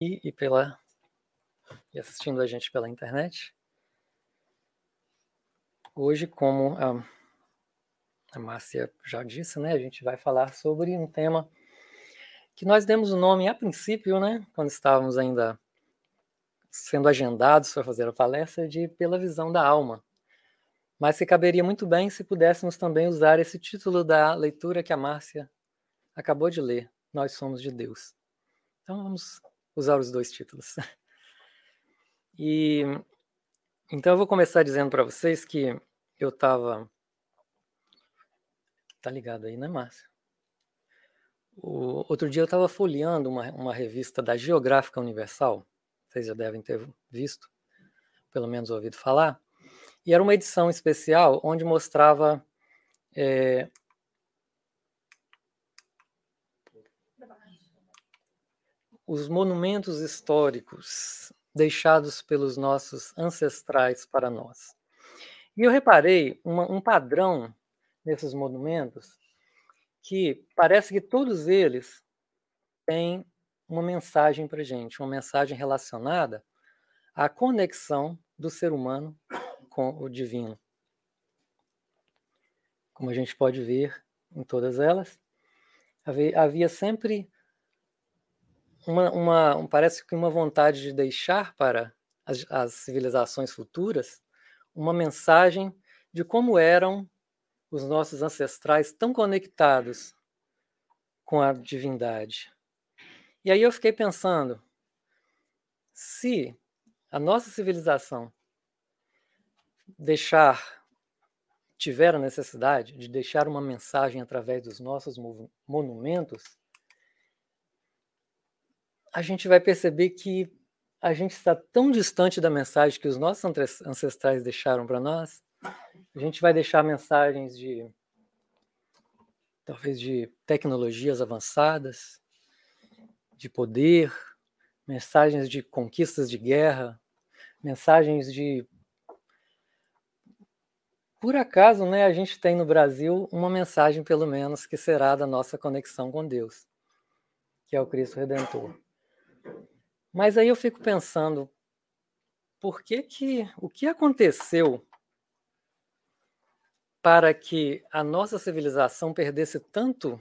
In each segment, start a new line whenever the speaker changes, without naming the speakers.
e, e pela e assistindo a gente pela internet. Hoje, como a, a Márcia já disse, né, a gente vai falar sobre um tema que nós demos o nome a princípio, né, quando estávamos ainda sendo agendados para fazer a palestra, de Pela Visão da Alma. Mas que caberia muito bem se pudéssemos também usar esse título da leitura que a Márcia acabou de ler, Nós Somos de Deus. Então vamos usar os dois títulos. E então eu vou começar dizendo para vocês que eu estava. Tá ligado aí, né, Márcia? O, outro dia eu estava folheando uma, uma revista da Geográfica Universal, vocês já devem ter visto, pelo menos ouvido falar, e era uma edição especial onde mostrava é, os monumentos históricos deixados pelos nossos ancestrais para nós. E eu reparei uma, um padrão nesses monumentos que parece que todos eles têm uma mensagem para gente, uma mensagem relacionada à conexão do ser humano com o divino. Como a gente pode ver em todas elas, havia sempre uma, uma, parece que uma vontade de deixar para as, as civilizações futuras uma mensagem de como eram os nossos ancestrais tão conectados com a divindade. E aí eu fiquei pensando, se a nossa civilização deixar tiver a necessidade de deixar uma mensagem através dos nossos monumentos, a gente vai perceber que a gente está tão distante da mensagem que os nossos ancestrais deixaram para nós. A gente vai deixar mensagens de talvez de tecnologias avançadas, de poder, mensagens de conquistas de guerra, mensagens de por acaso, né, a gente tem no Brasil uma mensagem pelo menos que será da nossa conexão com Deus, que é o Cristo Redentor. Mas aí eu fico pensando, por que que o que aconteceu para que a nossa civilização perdesse tanto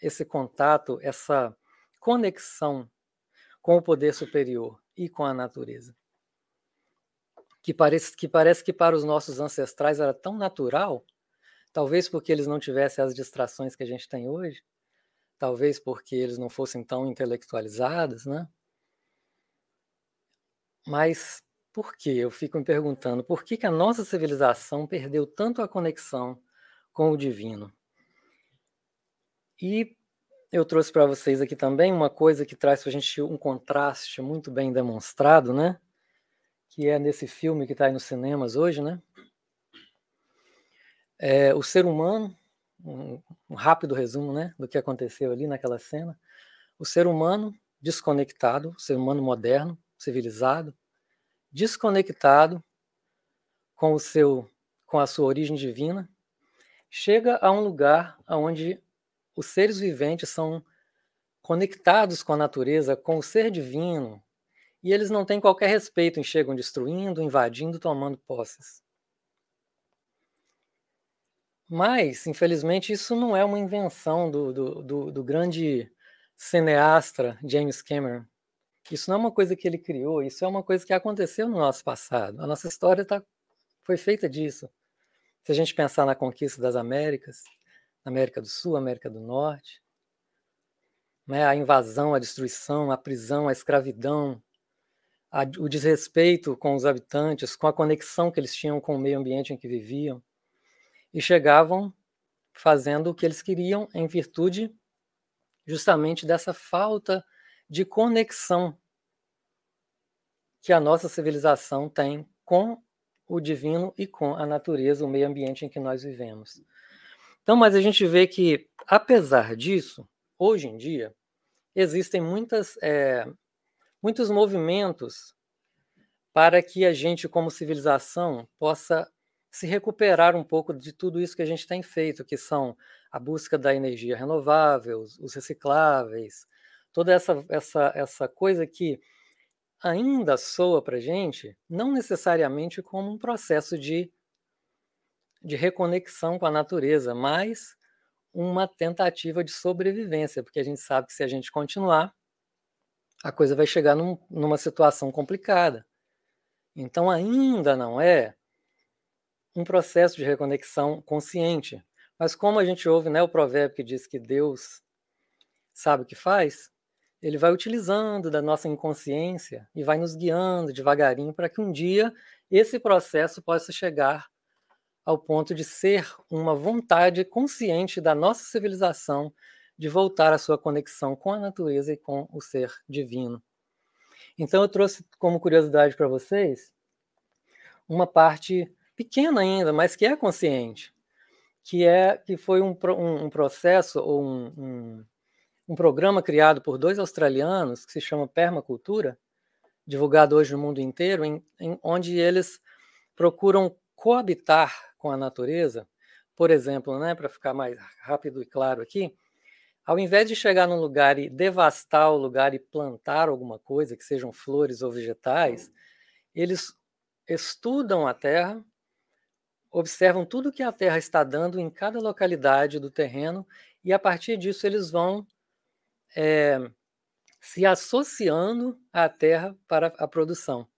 esse contato, essa conexão com o poder superior e com a natureza? Que parece que, parece que para os nossos ancestrais era tão natural, talvez porque eles não tivessem as distrações que a gente tem hoje, talvez porque eles não fossem tão intelectualizados, né? Mas por que? Eu fico me perguntando, por que, que a nossa civilização perdeu tanto a conexão com o divino? E eu trouxe para vocês aqui também uma coisa que traz para a gente um contraste muito bem demonstrado, né? Que é nesse filme que está aí nos cinemas hoje, né? É, o ser humano, um, um rápido resumo, né, do que aconteceu ali naquela cena. O ser humano desconectado, o ser humano moderno, civilizado, desconectado com o seu com a sua origem divina, chega a um lugar onde os seres viventes são conectados com a natureza, com o ser divino, e eles não têm qualquer respeito em chegam destruindo, invadindo, tomando posses. Mas, infelizmente, isso não é uma invenção do, do, do, do grande cineasta James Cameron. Isso não é uma coisa que ele criou, isso é uma coisa que aconteceu no nosso passado. A nossa história tá, foi feita disso. Se a gente pensar na conquista das Américas, América do Sul, América do Norte, né, a invasão, a destruição, a prisão, a escravidão, a, o desrespeito com os habitantes, com a conexão que eles tinham com o meio ambiente em que viviam, e chegavam fazendo o que eles queriam em virtude justamente dessa falta de conexão que a nossa civilização tem com o divino e com a natureza, o meio ambiente em que nós vivemos. Então, mas a gente vê que, apesar disso, hoje em dia, existem muitas, é, muitos movimentos para que a gente, como civilização, possa se recuperar um pouco de tudo isso que a gente tem feito, que são a busca da energia renovável, os recicláveis, toda essa, essa, essa coisa que ainda soa para gente, não necessariamente como um processo de, de reconexão com a natureza, mas uma tentativa de sobrevivência, porque a gente sabe que se a gente continuar, a coisa vai chegar num, numa situação complicada. Então, ainda não é um processo de reconexão consciente. Mas como a gente ouve né, o provérbio que diz que Deus sabe o que faz, ele vai utilizando da nossa inconsciência e vai nos guiando devagarinho para que um dia esse processo possa chegar ao ponto de ser uma vontade consciente da nossa civilização de voltar à sua conexão com a natureza e com o ser divino. Então eu trouxe como curiosidade para vocês uma parte pequena ainda, mas que é consciente, que é que foi um, um, um processo ou um, um, um programa criado por dois australianos que se chama Permacultura, divulgado hoje no mundo inteiro, em, em, onde eles procuram coabitar com a natureza. Por exemplo, né, para ficar mais rápido e claro aqui, ao invés de chegar num lugar e devastar o lugar e plantar alguma coisa, que sejam flores ou vegetais, eles estudam a terra, observam tudo que a terra está dando em cada localidade do terreno e a partir disso eles vão é, se associando à terra para a produção.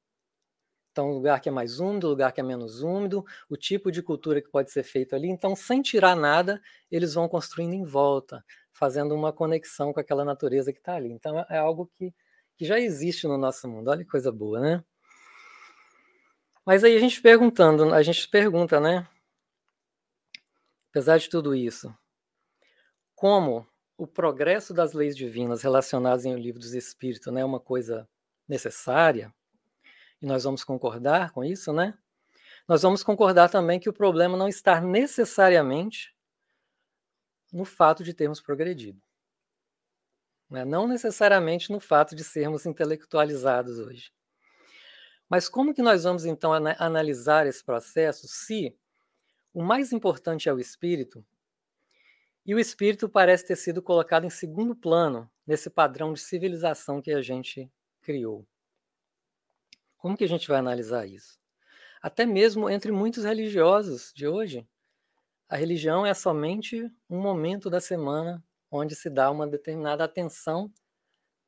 Então, lugar que é mais úmido, lugar que é menos úmido, o tipo de cultura que pode ser feito ali. Então, sem tirar nada, eles vão construindo em volta, fazendo uma conexão com aquela natureza que está ali. Então, é algo que, que já existe no nosso mundo. Olha que coisa boa, né? Mas aí a gente perguntando, a gente pergunta, né? Apesar de tudo isso, como o progresso das leis divinas relacionadas em O Livro dos Espíritos né, é uma coisa necessária, e nós vamos concordar com isso, né? Nós vamos concordar também que o problema não está necessariamente no fato de termos progredido. Né? Não necessariamente no fato de sermos intelectualizados hoje. Mas como que nós vamos então analisar esse processo se o mais importante é o espírito e o espírito parece ter sido colocado em segundo plano nesse padrão de civilização que a gente criou? Como que a gente vai analisar isso? Até mesmo entre muitos religiosos de hoje, a religião é somente um momento da semana onde se dá uma determinada atenção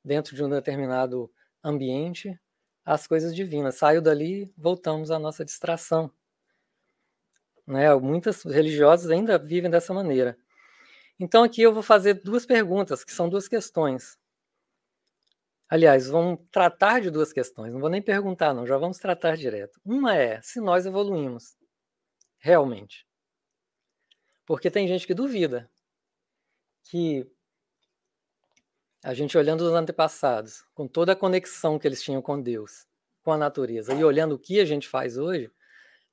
dentro de um determinado ambiente as coisas divinas. Saiu dali, voltamos à nossa distração. Né? Muitas religiosas ainda vivem dessa maneira. Então aqui eu vou fazer duas perguntas, que são duas questões. Aliás, vamos tratar de duas questões, não vou nem perguntar, não, já vamos tratar direto. Uma é se nós evoluímos realmente. Porque tem gente que duvida que a gente olhando os antepassados, com toda a conexão que eles tinham com Deus, com a natureza, e olhando o que a gente faz hoje,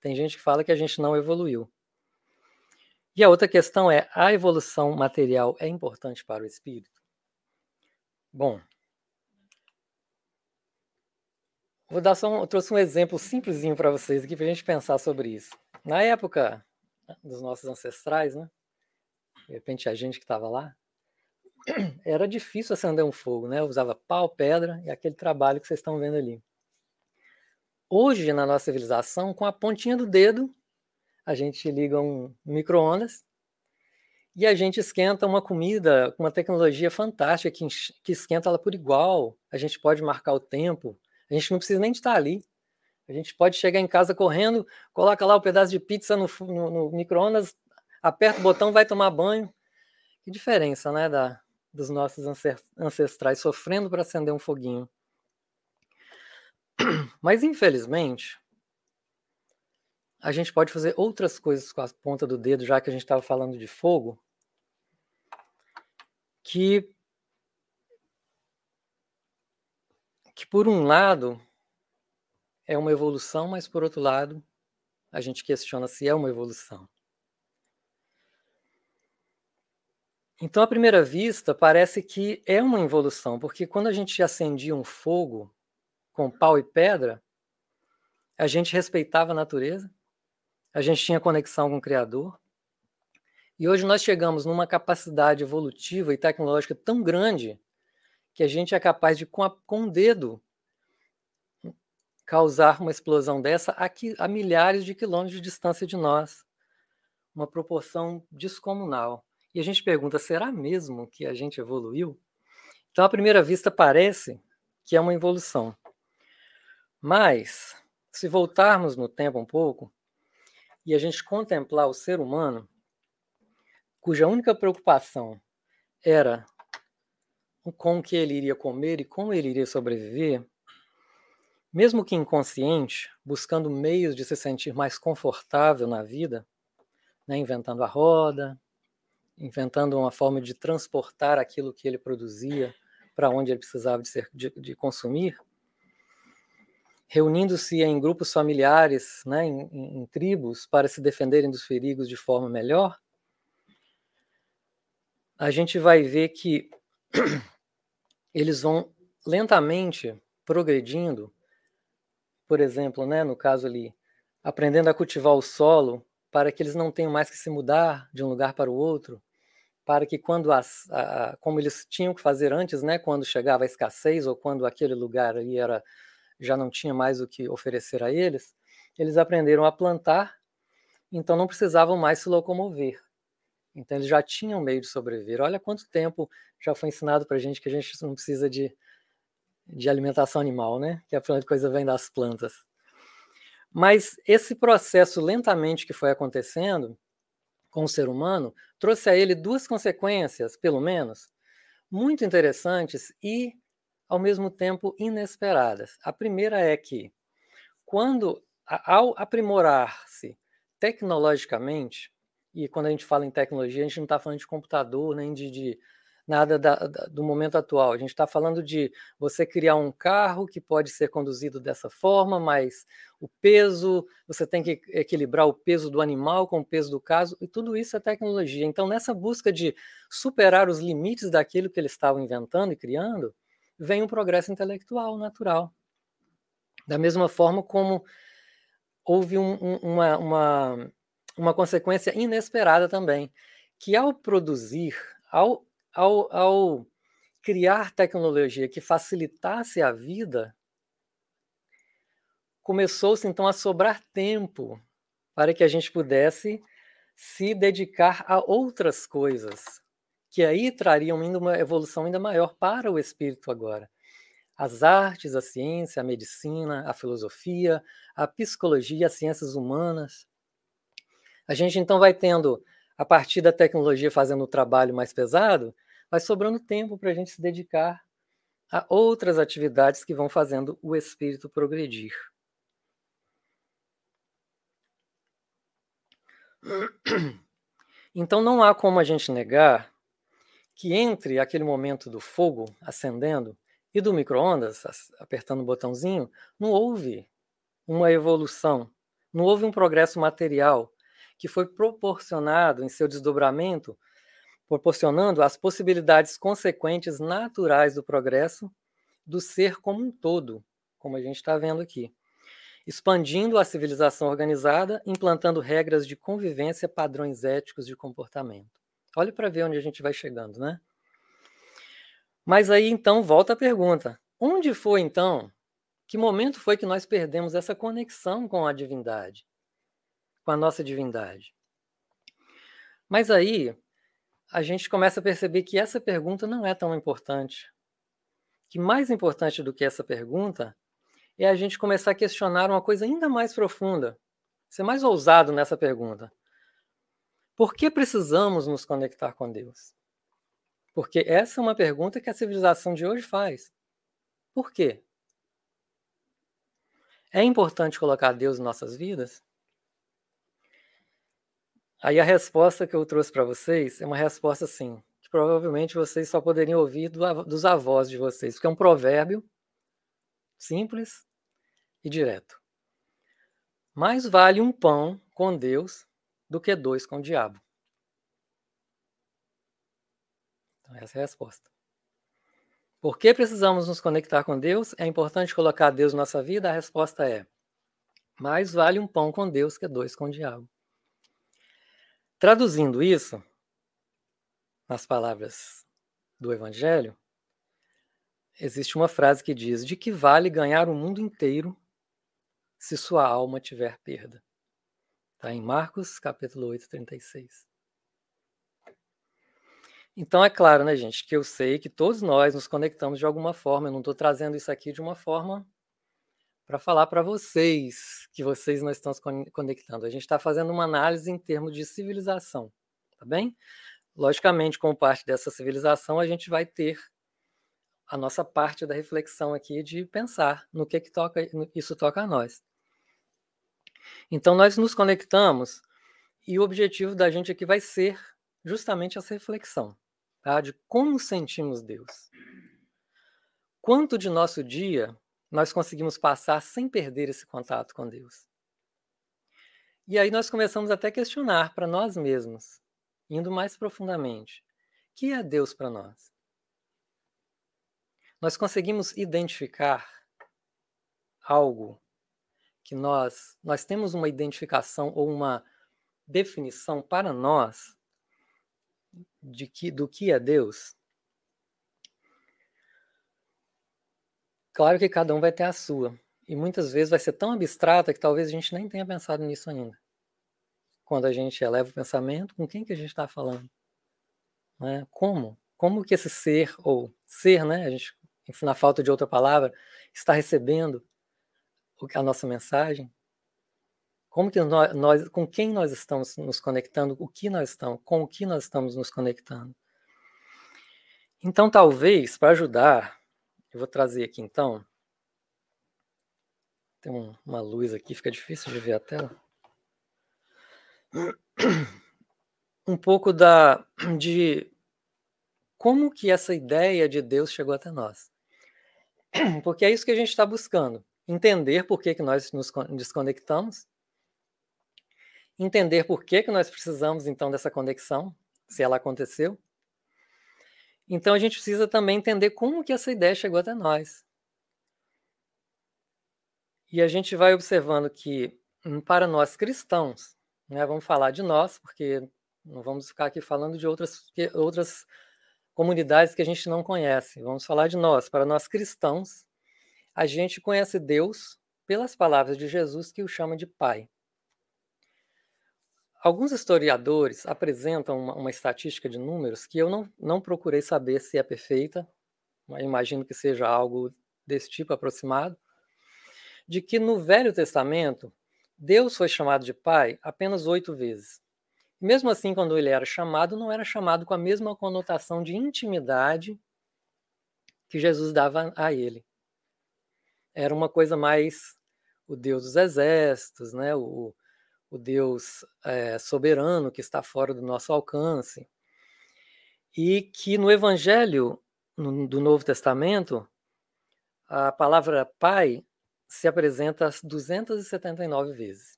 tem gente que fala que a gente não evoluiu. E a outra questão é: a evolução material é importante para o espírito? Bom, vou dar só um, eu trouxe um exemplo simplesinho para vocês aqui para a gente pensar sobre isso. Na época dos nossos ancestrais, né? De repente a gente que estava lá, era difícil acender um fogo, né? Usava pau, pedra e aquele trabalho que vocês estão vendo ali. Hoje, na nossa civilização, com a pontinha do dedo, a gente liga um micro-ondas e a gente esquenta uma comida com uma tecnologia fantástica que, que esquenta ela por igual. A gente pode marcar o tempo, a gente não precisa nem estar ali. A gente pode chegar em casa correndo, coloca lá o um pedaço de pizza no, no, no micro-ondas, aperta o botão, vai tomar banho. Que diferença, né, da, dos nossos ancestrais sofrendo para acender um foguinho. Mas, infelizmente, a gente pode fazer outras coisas com a ponta do dedo, já que a gente estava falando de fogo, que, que, por um lado, é uma evolução, mas, por outro lado, a gente questiona se é uma evolução. Então, à primeira vista, parece que é uma evolução, porque quando a gente acendia um fogo com pau e pedra, a gente respeitava a natureza, a gente tinha conexão com o Criador. E hoje nós chegamos numa capacidade evolutiva e tecnológica tão grande que a gente é capaz de, com, a, com um dedo, causar uma explosão dessa aqui, a milhares de quilômetros de distância de nós. Uma proporção descomunal. E a gente pergunta: será mesmo que a gente evoluiu? Então, à primeira vista, parece que é uma evolução. Mas, se voltarmos no tempo um pouco e a gente contemplar o ser humano, cuja única preocupação era com o que ele iria comer e como ele iria sobreviver, mesmo que inconsciente, buscando meios de se sentir mais confortável na vida, né, inventando a roda, inventando uma forma de transportar aquilo que ele produzia para onde ele precisava de, ser, de, de consumir, reunindo-se em grupos familiares, né, em, em, em tribos, para se defenderem dos perigos de forma melhor, a gente vai ver que eles vão lentamente progredindo, por exemplo, né, no caso ali, aprendendo a cultivar o solo para que eles não tenham mais que se mudar de um lugar para o outro, para que quando as, a, como eles tinham que fazer antes, né, quando chegava a escassez ou quando aquele lugar ali era já não tinha mais o que oferecer a eles, eles aprenderam a plantar, então não precisavam mais se locomover. Então eles já tinham meio de sobreviver. Olha quanto tempo já foi ensinado para a gente que a gente não precisa de, de alimentação animal, né? Que a coisa vem das plantas. Mas esse processo lentamente que foi acontecendo com o ser humano trouxe a ele duas consequências, pelo menos, muito interessantes e, ao mesmo tempo, inesperadas. A primeira é que, quando, ao aprimorar-se tecnologicamente, e quando a gente fala em tecnologia, a gente não está falando de computador, nem de, de nada da, da, do momento atual. A gente está falando de você criar um carro que pode ser conduzido dessa forma, mas o peso, você tem que equilibrar o peso do animal com o peso do caso, e tudo isso é tecnologia. Então, nessa busca de superar os limites daquilo que eles estavam inventando e criando, vem um progresso intelectual natural. Da mesma forma como houve um, um, uma, uma uma consequência inesperada também, que ao produzir, ao, ao, ao criar tecnologia que facilitasse a vida, começou-se então a sobrar tempo para que a gente pudesse se dedicar a outras coisas, que aí trariam ainda uma evolução ainda maior para o espírito agora. As artes, a ciência, a medicina, a filosofia, a psicologia, as ciências humanas. A gente então vai tendo, a partir da tecnologia fazendo o trabalho mais pesado, vai sobrando tempo para a gente se dedicar a outras atividades que vão fazendo o espírito progredir. Então não há como a gente negar que entre aquele momento do fogo acendendo e do micro-ondas apertando o botãozinho, não houve uma evolução, não houve um progresso material que foi proporcionado em seu desdobramento, proporcionando as possibilidades consequentes naturais do progresso do ser como um todo, como a gente está vendo aqui, expandindo a civilização organizada, implantando regras de convivência, padrões éticos de comportamento. Olhe para ver onde a gente vai chegando, né? Mas aí então volta a pergunta: onde foi então? Que momento foi que nós perdemos essa conexão com a divindade? com a nossa divindade. Mas aí a gente começa a perceber que essa pergunta não é tão importante. Que mais importante do que essa pergunta é a gente começar a questionar uma coisa ainda mais profunda, ser mais ousado nessa pergunta. Por que precisamos nos conectar com Deus? Porque essa é uma pergunta que a civilização de hoje faz. Por quê? É importante colocar Deus em nossas vidas? Aí a resposta que eu trouxe para vocês é uma resposta assim, que provavelmente vocês só poderiam ouvir do, dos avós de vocês, porque é um provérbio simples e direto. Mais vale um pão com Deus do que dois com o diabo. Então, essa é a resposta. Por que precisamos nos conectar com Deus? É importante colocar Deus na nossa vida? A resposta é: mais vale um pão com Deus que dois com o diabo. Traduzindo isso, nas palavras do Evangelho, existe uma frase que diz: De que vale ganhar o mundo inteiro se sua alma tiver perda? Está em Marcos, capítulo 8, 36. Então é claro, né, gente, que eu sei que todos nós nos conectamos de alguma forma. Eu não estou trazendo isso aqui de uma forma para falar para vocês que vocês não estão se conectando. A gente está fazendo uma análise em termos de civilização, tá bem? Logicamente, como parte dessa civilização, a gente vai ter a nossa parte da reflexão aqui de pensar no que, que toca, isso toca a nós. Então, nós nos conectamos e o objetivo da gente aqui vai ser justamente essa reflexão tá? de como sentimos Deus. Quanto de nosso dia nós conseguimos passar sem perder esse contato com Deus. E aí nós começamos até a questionar para nós mesmos, indo mais profundamente, que é Deus para nós? Nós conseguimos identificar algo que nós nós temos uma identificação ou uma definição para nós de que do que é Deus? Claro que cada um vai ter a sua. E muitas vezes vai ser tão abstrata que talvez a gente nem tenha pensado nisso ainda. Quando a gente eleva o pensamento, com quem que a gente está falando? Né? Como? Como que esse ser, ou ser, né? A gente, na falta de outra palavra, está recebendo a nossa mensagem? Como que nós, nós, com quem nós estamos nos conectando? O que nós estamos, com o que nós estamos nos conectando? Então, talvez, para ajudar eu vou trazer aqui então. Tem um, uma luz aqui, fica difícil de ver a tela. Um pouco da de como que essa ideia de Deus chegou até nós. Porque é isso que a gente está buscando. Entender por que, que nós nos desconectamos. Entender por que, que nós precisamos, então, dessa conexão, se ela aconteceu. Então a gente precisa também entender como que essa ideia chegou até nós. E a gente vai observando que hum, para nós cristãos, né, vamos falar de nós, porque não vamos ficar aqui falando de outras, outras comunidades que a gente não conhece. Vamos falar de nós. Para nós cristãos, a gente conhece Deus pelas palavras de Jesus que o chama de Pai. Alguns historiadores apresentam uma, uma, estatística de números que eu não, não procurei saber se é perfeita, imagino que seja algo desse tipo aproximado, de que no Velho Testamento Deus foi chamado de Pai apenas oito vezes. Mesmo assim, quando ele era chamado, não era chamado com a mesma conotação de intimidade que Jesus dava a ele. Era uma coisa mais o Deus dos exércitos, né? o, o Deus é, soberano que está fora do nosso alcance. E que no Evangelho no, do Novo Testamento, a palavra Pai se apresenta 279 vezes.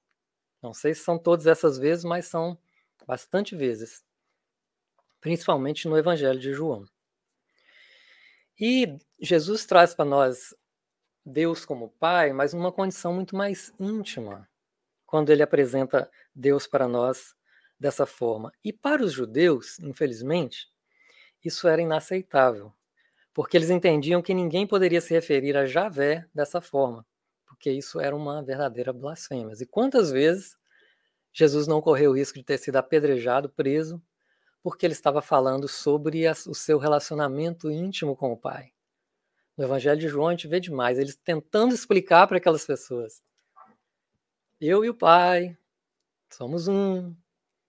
Não sei se são todas essas vezes, mas são bastante vezes, principalmente no Evangelho de João. E Jesus traz para nós Deus como Pai, mas numa condição muito mais íntima, quando ele apresenta Deus para nós dessa forma. E para os judeus, infelizmente, isso era inaceitável, porque eles entendiam que ninguém poderia se referir a Javé dessa forma, porque isso era uma verdadeira blasfêmia. E quantas vezes Jesus não correu o risco de ter sido apedrejado, preso, porque ele estava falando sobre o seu relacionamento íntimo com o Pai. No Evangelho de João a gente vê demais, eles tentando explicar para aquelas pessoas eu e o Pai somos um,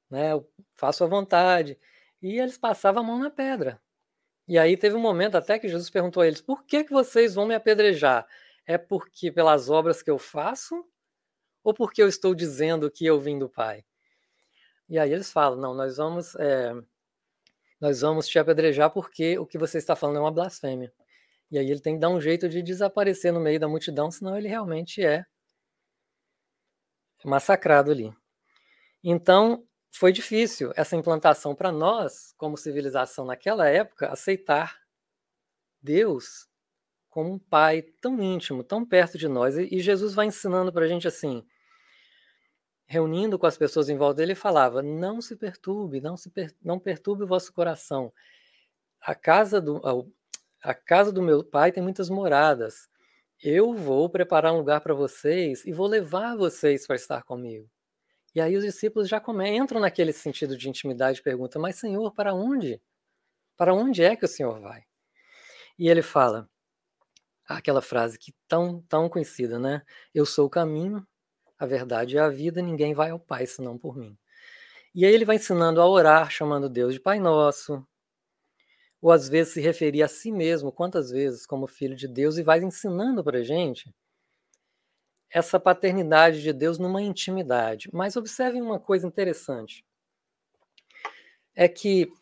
né? Eu faço a vontade. E eles passavam a mão na pedra. E aí teve um momento até que Jesus perguntou a eles: por que, que vocês vão me apedrejar? É porque pelas obras que eu faço? Ou porque eu estou dizendo que eu vim do Pai? E aí eles falam: não, nós vamos, é, nós vamos te apedrejar porque o que você está falando é uma blasfêmia. E aí ele tem que dar um jeito de desaparecer no meio da multidão, senão ele realmente é massacrado ali. Então, foi difícil essa implantação para nós, como civilização naquela época, aceitar Deus como um pai tão íntimo, tão perto de nós. E Jesus vai ensinando para a gente assim, reunindo com as pessoas em volta dele, ele falava: não se perturbe, não se per não perturbe o vosso coração. A casa do a casa do meu pai tem muitas moradas. Eu vou preparar um lugar para vocês e vou levar vocês para estar comigo. E aí os discípulos já come, entram naquele sentido de intimidade e perguntam: Mas, Senhor, para onde? Para onde é que o Senhor vai? E ele fala aquela frase que tão tão conhecida, né? Eu sou o caminho, a verdade e a vida, ninguém vai ao Pai senão por mim. E aí ele vai ensinando a orar, chamando Deus de Pai Nosso, ou às vezes se referir a si mesmo, quantas vezes, como filho de Deus, e vai ensinando para a gente essa paternidade de Deus numa intimidade. Mas observem uma coisa interessante: é que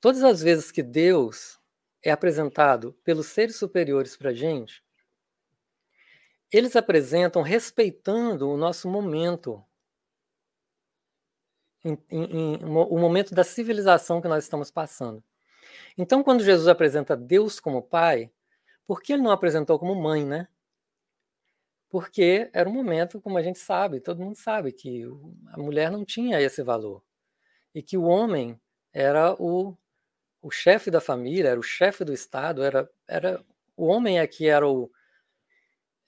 todas as vezes que Deus é apresentado pelos seres superiores para a gente, eles apresentam respeitando o nosso momento, em, em, em, o momento da civilização que nós estamos passando. Então, quando Jesus apresenta Deus como Pai, por que ele não apresentou como mãe, né? Porque era um momento, como a gente sabe, todo mundo sabe, que a mulher não tinha esse valor. E que o homem era o, o chefe da família, era o chefe do Estado, era, era o homem é que era o,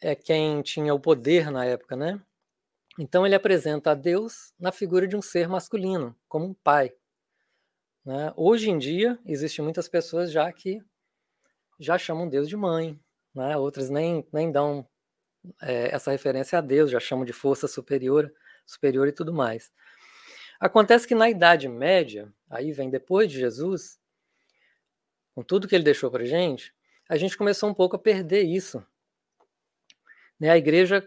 é quem tinha o poder na época, né? Então ele apresenta a Deus na figura de um ser masculino, como um pai. Né? Hoje em dia, existem muitas pessoas já que já chamam Deus de mãe, né? outras nem, nem dão é, essa referência a Deus, já chamam de força superior, superior e tudo mais. Acontece que na Idade Média, aí vem depois de Jesus, com tudo que ele deixou para gente, a gente começou um pouco a perder isso. Né? A igreja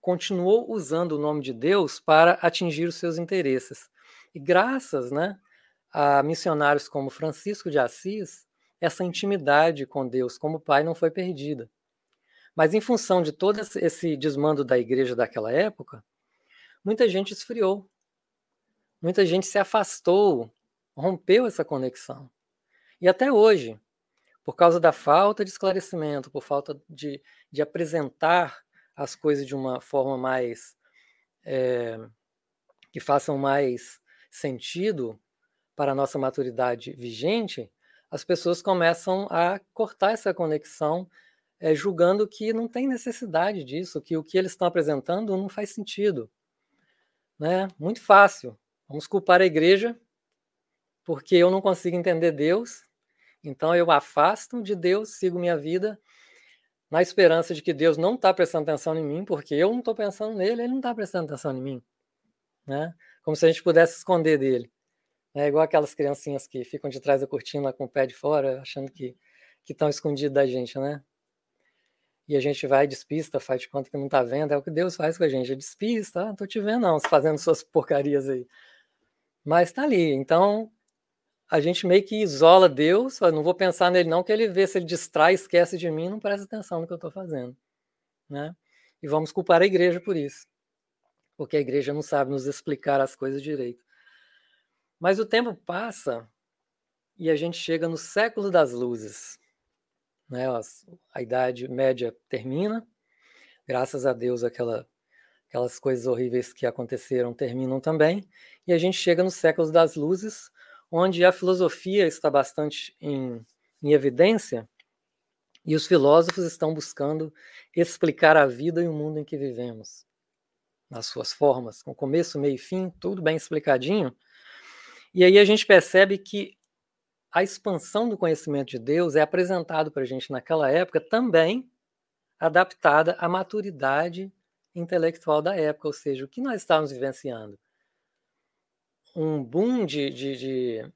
continuou usando o nome de Deus para atingir os seus interesses. E graças né, a missionários como Francisco de Assis, essa intimidade com Deus como Pai não foi perdida. Mas em função de todo esse desmando da igreja daquela época, muita gente esfriou. Muita gente se afastou, rompeu essa conexão. E até hoje, por causa da falta de esclarecimento, por falta de, de apresentar as coisas de uma forma mais. É, que façam mais sentido, para a nossa maturidade vigente, as pessoas começam a cortar essa conexão, é, julgando que não tem necessidade disso, que o que eles estão apresentando não faz sentido. Né? Muito fácil. Vamos culpar a igreja porque eu não consigo entender Deus, então eu afasto de Deus, sigo minha vida na esperança de que Deus não está prestando atenção em mim, porque eu não estou pensando nele, ele não está prestando atenção em mim. Né? Como se a gente pudesse esconder dele. É igual aquelas criancinhas que ficam de trás da cortina com o pé de fora, achando que estão escondidos da gente, né? E a gente vai, despista, faz de conta que não está vendo, é o que Deus faz com a gente, é despista, ah, tô te vendo não, fazendo suas porcarias aí. Mas está ali, então a gente meio que isola Deus, não vou pensar nele não, que ele vê se ele distrai, esquece de mim, não presta atenção no que eu estou fazendo, né? E vamos culpar a igreja por isso, porque a igreja não sabe nos explicar as coisas direito. Mas o tempo passa e a gente chega no século das luzes. Né? A Idade Média termina, graças a Deus aquela, aquelas coisas horríveis que aconteceram terminam também, e a gente chega no século das luzes, onde a filosofia está bastante em, em evidência e os filósofos estão buscando explicar a vida e o mundo em que vivemos, nas suas formas, com começo, meio e fim, tudo bem explicadinho, e aí a gente percebe que a expansão do conhecimento de Deus é apresentado para a gente naquela época também adaptada à maturidade intelectual da época, ou seja, o que nós estávamos vivenciando? Um boom de, de, de,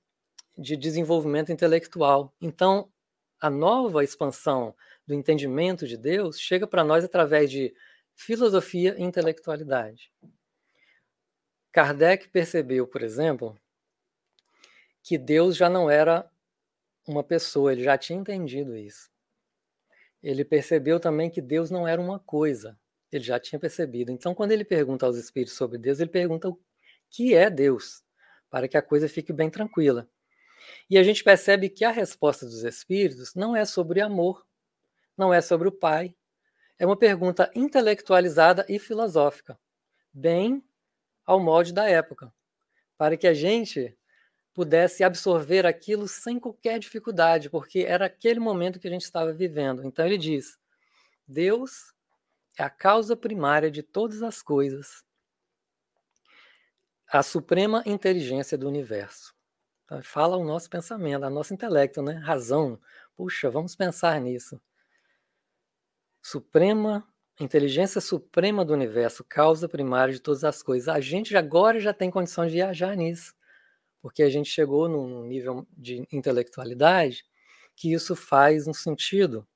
de desenvolvimento intelectual. Então, a nova expansão do entendimento de Deus chega para nós através de filosofia e intelectualidade. Kardec percebeu, por exemplo, que Deus já não era uma pessoa, ele já tinha entendido isso. Ele percebeu também que Deus não era uma coisa, ele já tinha percebido. Então, quando ele pergunta aos espíritos sobre Deus, ele pergunta o que é Deus, para que a coisa fique bem tranquila. E a gente percebe que a resposta dos espíritos não é sobre amor, não é sobre o Pai, é uma pergunta intelectualizada e filosófica, bem ao molde da época, para que a gente pudesse absorver aquilo sem qualquer dificuldade, porque era aquele momento que a gente estava vivendo. Então ele diz: Deus é a causa primária de todas as coisas, a suprema inteligência do universo. Então, fala o nosso pensamento, o nosso intelecto, né? Razão. Puxa, vamos pensar nisso. Suprema inteligência suprema do universo, causa primária de todas as coisas. A gente agora já tem condição de viajar nisso, porque a gente chegou num nível de intelectualidade que isso faz um sentido.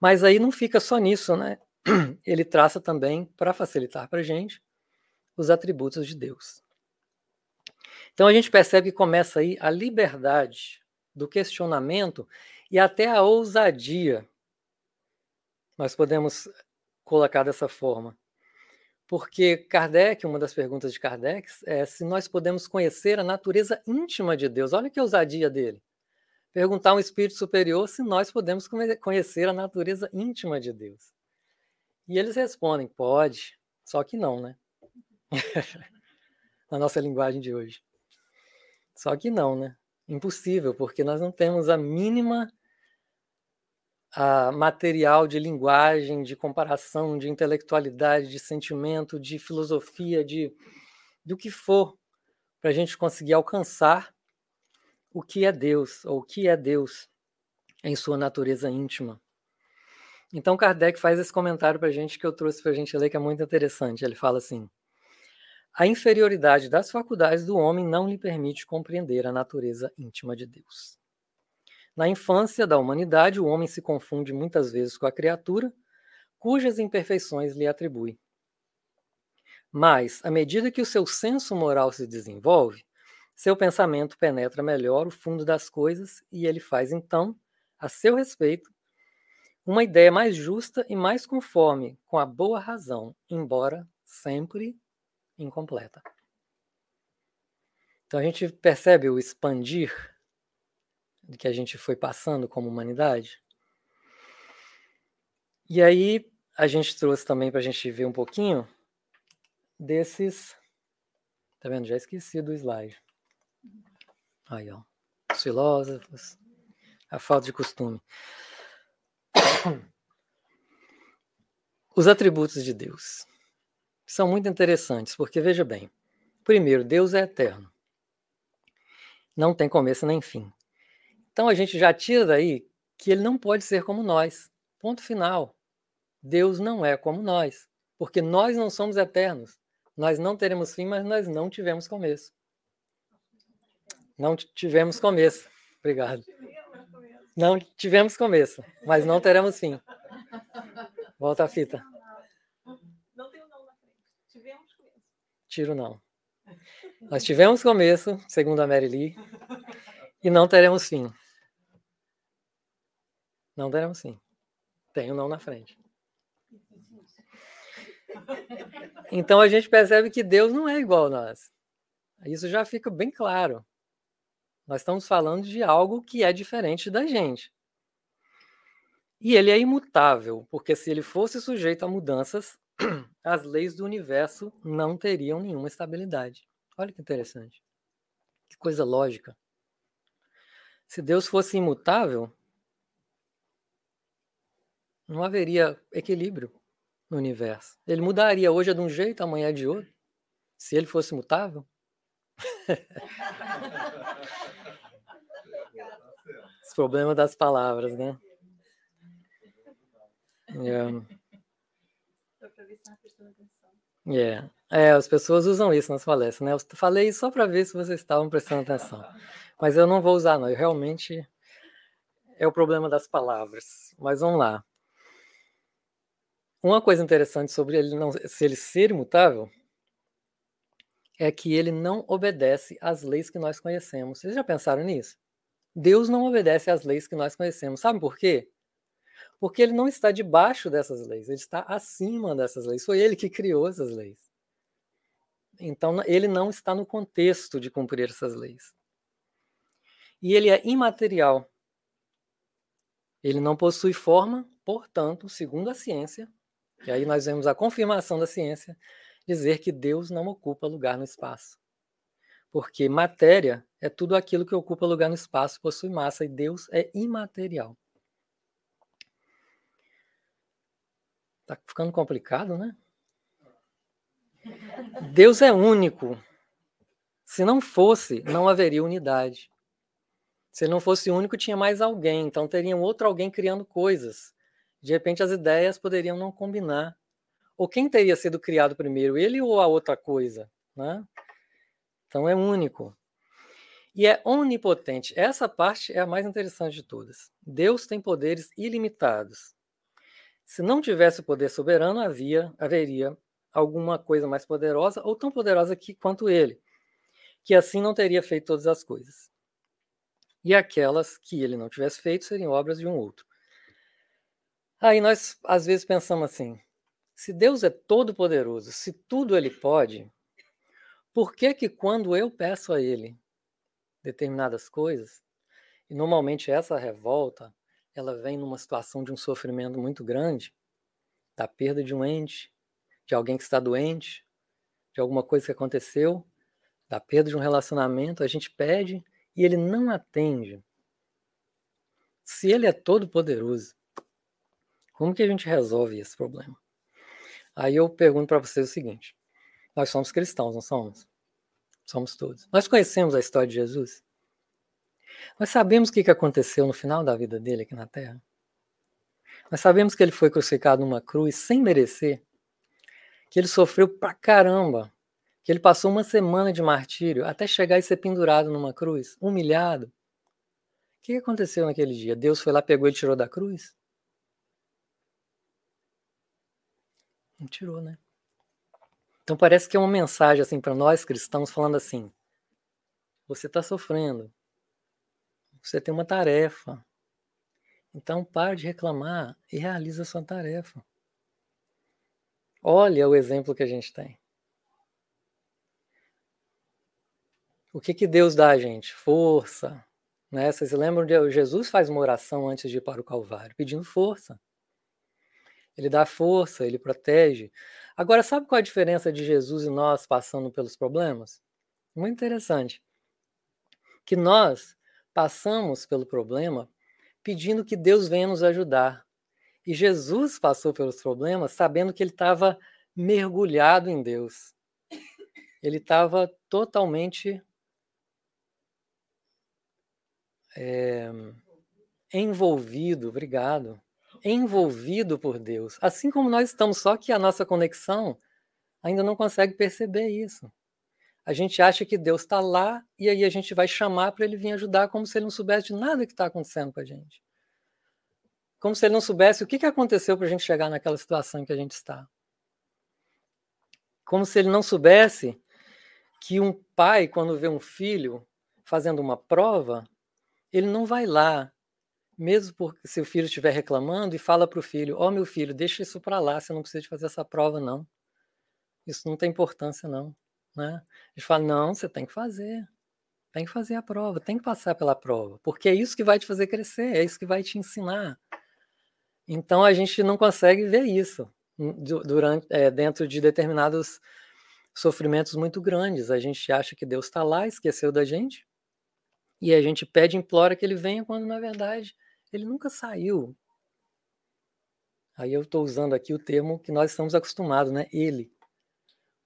Mas aí não fica só nisso, né? Ele traça também, para facilitar para a gente, os atributos de Deus. Então a gente percebe que começa aí a liberdade do questionamento e até a ousadia. Nós podemos colocar dessa forma. Porque Kardec, uma das perguntas de Kardec é se nós podemos conhecer a natureza íntima de Deus. Olha que ousadia dele. Perguntar a um espírito superior se nós podemos conhecer a natureza íntima de Deus. E eles respondem: pode, só que não, né? Na nossa linguagem de hoje. Só que não, né? Impossível, porque nós não temos a mínima a material de linguagem, de comparação, de intelectualidade, de sentimento, de filosofia, de do que for, para a gente conseguir alcançar o que é Deus, ou o que é Deus em sua natureza íntima. Então Kardec faz esse comentário para a gente que eu trouxe para a gente ler, que é muito interessante. Ele fala assim: a inferioridade das faculdades do homem não lhe permite compreender a natureza íntima de Deus. Na infância da humanidade, o homem se confunde muitas vezes com a criatura, cujas imperfeições lhe atribui. Mas, à medida que o seu senso moral se desenvolve, seu pensamento penetra melhor o fundo das coisas e ele faz então, a seu respeito, uma ideia mais justa e mais conforme com a boa razão, embora sempre incompleta. Então a gente percebe o expandir que a gente foi passando como humanidade. E aí a gente trouxe também para a gente ver um pouquinho desses. Tá vendo? Já esqueci do slide. Aí, ó. Os filósofos. A falta de costume. Os atributos de Deus são muito interessantes, porque veja bem: primeiro, Deus é eterno. Não tem começo nem fim. Então a gente já tira daí que ele não pode ser como nós. Ponto final. Deus não é como nós, porque nós não somos eternos. Nós não teremos fim, mas nós não tivemos começo. Não tivemos começo. Obrigado. Não tivemos começo, mas não teremos fim. Volta a fita. Não tem o não na frente. Tivemos começo. Tiro não. Nós tivemos começo, segundo a Mary Lee, e não teremos fim. Não teremos sim. Tem um não na frente. Então a gente percebe que Deus não é igual a nós. Isso já fica bem claro. Nós estamos falando de algo que é diferente da gente. E ele é imutável, porque se ele fosse sujeito a mudanças, as leis do universo não teriam nenhuma estabilidade. Olha que interessante. Que coisa lógica. Se Deus fosse imutável, não haveria equilíbrio no universo. Ele mudaria hoje é de um jeito, amanhã é de outro. Se ele fosse mutável. Esse problema das palavras, né? É. é, as pessoas usam isso nas palestras, né? Eu falei só para ver se vocês estavam prestando atenção. Mas eu não vou usar, não. Eu realmente é o problema das palavras. Mas vamos lá. Uma coisa interessante sobre ele não, se ele ser imutável é que ele não obedece às leis que nós conhecemos. Vocês já pensaram nisso? Deus não obedece às leis que nós conhecemos. Sabe por quê? Porque ele não está debaixo dessas leis, ele está acima dessas leis. Foi ele que criou essas leis. Então, ele não está no contexto de cumprir essas leis. E ele é imaterial. Ele não possui forma, portanto, segundo a ciência, e aí nós vemos a confirmação da ciência dizer que Deus não ocupa lugar no espaço. Porque matéria é tudo aquilo que ocupa lugar no espaço, possui massa, e Deus é imaterial. Tá ficando complicado, né? Deus é único. Se não fosse, não haveria unidade. Se ele não fosse único, tinha mais alguém. Então teria um outro alguém criando coisas. De repente as ideias poderiam não combinar. Ou quem teria sido criado primeiro, ele ou a outra coisa? Né? Então é único. E é onipotente. Essa parte é a mais interessante de todas. Deus tem poderes ilimitados. Se não tivesse o poder soberano, havia, haveria alguma coisa mais poderosa ou tão poderosa que, quanto ele, que assim não teria feito todas as coisas. E aquelas que ele não tivesse feito seriam obras de um outro. Aí nós às vezes pensamos assim: se Deus é todo poderoso, se tudo ele pode, por que que quando eu peço a ele determinadas coisas, e normalmente essa revolta, ela vem numa situação de um sofrimento muito grande, da perda de um ente, de alguém que está doente, de alguma coisa que aconteceu, da perda de um relacionamento, a gente pede e ele não atende. Se ele é todo poderoso, como que a gente resolve esse problema? Aí eu pergunto para vocês o seguinte: nós somos cristãos, não somos? Somos todos. Nós conhecemos a história de Jesus? Nós sabemos o que aconteceu no final da vida dele aqui na Terra? Nós sabemos que ele foi crucificado numa cruz sem merecer, que ele sofreu pra caramba, que ele passou uma semana de martírio até chegar e ser pendurado numa cruz, humilhado. O que aconteceu naquele dia? Deus foi lá, pegou e tirou da cruz? Não tirou, né? Então parece que é uma mensagem assim para nós cristãos falando assim: você está sofrendo, você tem uma tarefa, então pare de reclamar e realize a sua tarefa. Olha o exemplo que a gente tem. O que, que Deus dá a gente? Força. Né? Vocês lembram de Jesus faz uma oração antes de ir para o Calvário, pedindo força. Ele dá força, ele protege. Agora, sabe qual a diferença de Jesus e nós passando pelos problemas? Muito interessante. Que nós passamos pelo problema pedindo que Deus venha nos ajudar. E Jesus passou pelos problemas sabendo que ele estava mergulhado em Deus. Ele estava totalmente é, envolvido, obrigado, envolvido por Deus. Assim como nós estamos, só que a nossa conexão ainda não consegue perceber isso. A gente acha que Deus está lá e aí a gente vai chamar para ele vir ajudar, como se ele não soubesse de nada que está acontecendo com a gente. Como se ele não soubesse o que, que aconteceu para a gente chegar naquela situação em que a gente está. Como se ele não soubesse que um pai, quando vê um filho fazendo uma prova, ele não vai lá mesmo porque se o filho estiver reclamando e fala para o filho, ó oh, meu filho, deixa isso para lá, você não precisa de fazer essa prova não. Isso não tem importância não, né? Ele fala, não, você tem que fazer. Tem que fazer a prova, tem que passar pela prova, porque é isso que vai te fazer crescer, é isso que vai te ensinar. Então a gente não consegue ver isso durante, é, dentro de determinados sofrimentos muito grandes. A gente acha que Deus está lá, esqueceu da gente, e a gente pede, implora que ele venha, quando na verdade ele nunca saiu. Aí eu estou usando aqui o termo que nós estamos acostumados, né? Ele.